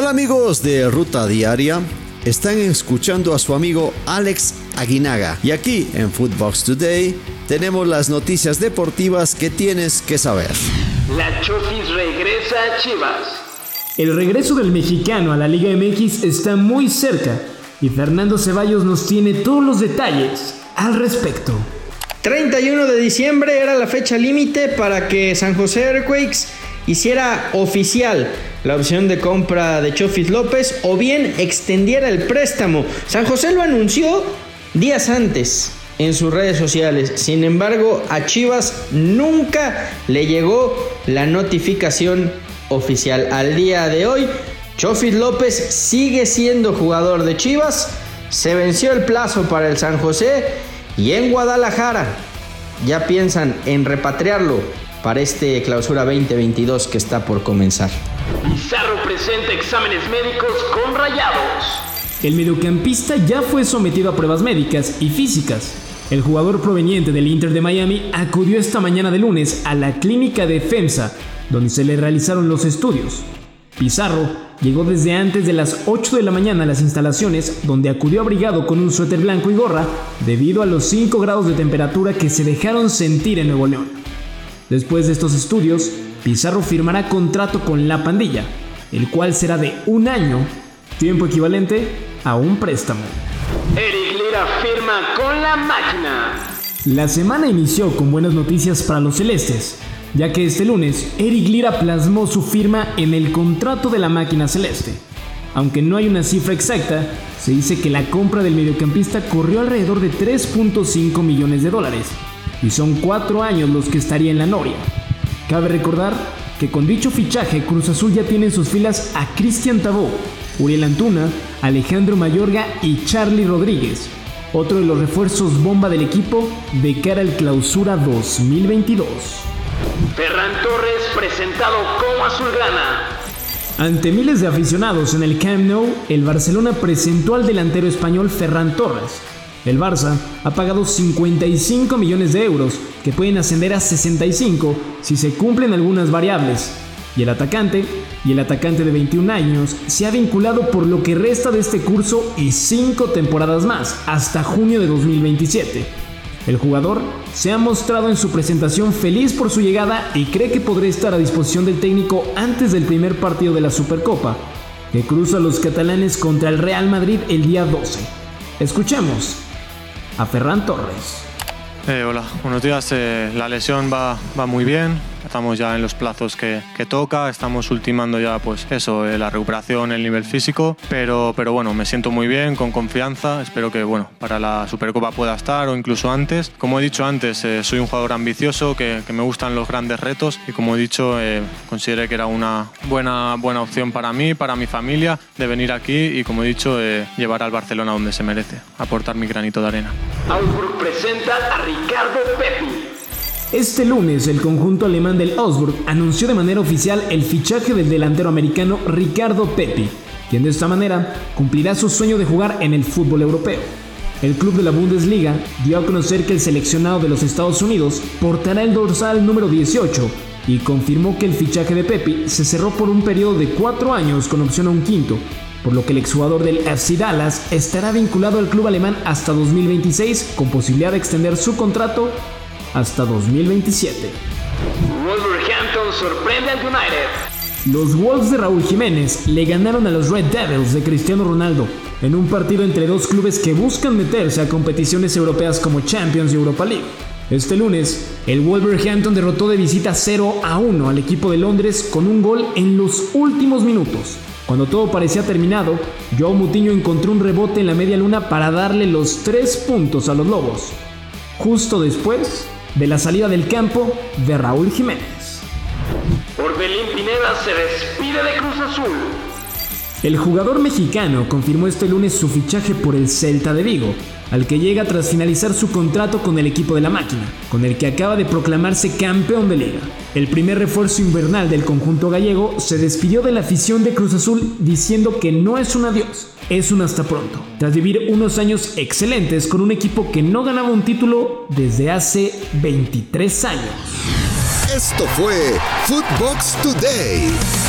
Hola amigos de Ruta Diaria, están escuchando a su amigo Alex Aguinaga y aquí en Footbox Today tenemos las noticias deportivas que tienes que saber. La Chofis regresa a Chivas. El regreso del mexicano a la Liga MX está muy cerca y Fernando Ceballos nos tiene todos los detalles al respecto. 31 de diciembre era la fecha límite para que San José Earthquakes hiciera oficial la opción de compra de Chofis López o bien extendiera el préstamo. San José lo anunció días antes en sus redes sociales. Sin embargo, a Chivas nunca le llegó la notificación oficial. Al día de hoy, Chofis López sigue siendo jugador de Chivas. Se venció el plazo para el San José y en Guadalajara ya piensan en repatriarlo para este clausura 2022 que está por comenzar. Pizarro presenta exámenes médicos con rayados. El mediocampista ya fue sometido a pruebas médicas y físicas. El jugador proveniente del Inter de Miami acudió esta mañana de lunes a la clínica de FEMSA, donde se le realizaron los estudios. Pizarro llegó desde antes de las 8 de la mañana a las instalaciones, donde acudió abrigado con un suéter blanco y gorra, debido a los 5 grados de temperatura que se dejaron sentir en Nuevo León. Después de estos estudios, Pizarro firmará contrato con la pandilla, el cual será de un año, tiempo equivalente a un préstamo. Eric Lira firma con la máquina. La semana inició con buenas noticias para los celestes, ya que este lunes Eric Lira plasmó su firma en el contrato de la máquina celeste. Aunque no hay una cifra exacta, se dice que la compra del mediocampista corrió alrededor de 3.5 millones de dólares, y son cuatro años los que estaría en la noria. Cabe recordar que con dicho fichaje Cruz Azul ya tiene en sus filas a Cristian Tabó, Uriel Antuna, Alejandro Mayorga y Charlie Rodríguez, otro de los refuerzos bomba del equipo de cara al clausura 2022. Ferran Torres presentado como azulgrana. Ante miles de aficionados en el Camp Nou, el Barcelona presentó al delantero español Ferran Torres, el Barça ha pagado 55 millones de euros, que pueden ascender a 65 si se cumplen algunas variables. Y el atacante, y el atacante de 21 años, se ha vinculado por lo que resta de este curso y 5 temporadas más, hasta junio de 2027. El jugador se ha mostrado en su presentación feliz por su llegada y cree que podrá estar a disposición del técnico antes del primer partido de la Supercopa, que cruza a los catalanes contra el Real Madrid el día 12. Escuchemos a Ferran Torres. Eh, hola, buenos días. Eh, la lesión va, va muy bien. Estamos ya en los plazos que, que toca, estamos ultimando ya pues eso, eh, la recuperación, el nivel físico, pero, pero bueno, me siento muy bien, con confianza, espero que bueno, para la Supercopa pueda estar o incluso antes. Como he dicho antes, eh, soy un jugador ambicioso, que, que, me gustan los grandes retos y como he dicho, eh, consideré que era una buena, buena opción para mí, para mi familia, de venir aquí y como he dicho, llevar al Barcelona donde se merece, aportar mi granito de arena. Augsburg presenta a Ricardo Pepi. Este lunes, el conjunto alemán del Augsburg anunció de manera oficial el fichaje del delantero americano Ricardo Pepi, quien de esta manera cumplirá su sueño de jugar en el fútbol europeo. El club de la Bundesliga dio a conocer que el seleccionado de los Estados Unidos portará el dorsal número 18 y confirmó que el fichaje de Pepi se cerró por un periodo de cuatro años con opción a un quinto, por lo que el exjugador del FC Dallas estará vinculado al club alemán hasta 2026 con posibilidad de extender su contrato hasta 2027. Wolverhampton sorprende al United. Los Wolves de Raúl Jiménez le ganaron a los Red Devils de Cristiano Ronaldo en un partido entre dos clubes que buscan meterse a competiciones europeas como Champions y Europa League. Este lunes, el Wolverhampton derrotó de visita 0 a 1 al equipo de Londres con un gol en los últimos minutos. Cuando todo parecía terminado, Joao Mutiño encontró un rebote en la media luna para darle los tres puntos a los Lobos. Justo después, de la salida del campo de Raúl Jiménez. Orbelín Pineda se despide de Cruz Azul. El jugador mexicano confirmó este lunes su fichaje por el Celta de Vigo, al que llega tras finalizar su contrato con el equipo de la máquina, con el que acaba de proclamarse campeón de liga. El primer refuerzo invernal del conjunto gallego se despidió de la afición de Cruz Azul diciendo que no es un adiós, es un hasta pronto, tras vivir unos años excelentes con un equipo que no ganaba un título desde hace 23 años. Esto fue Footbox Today.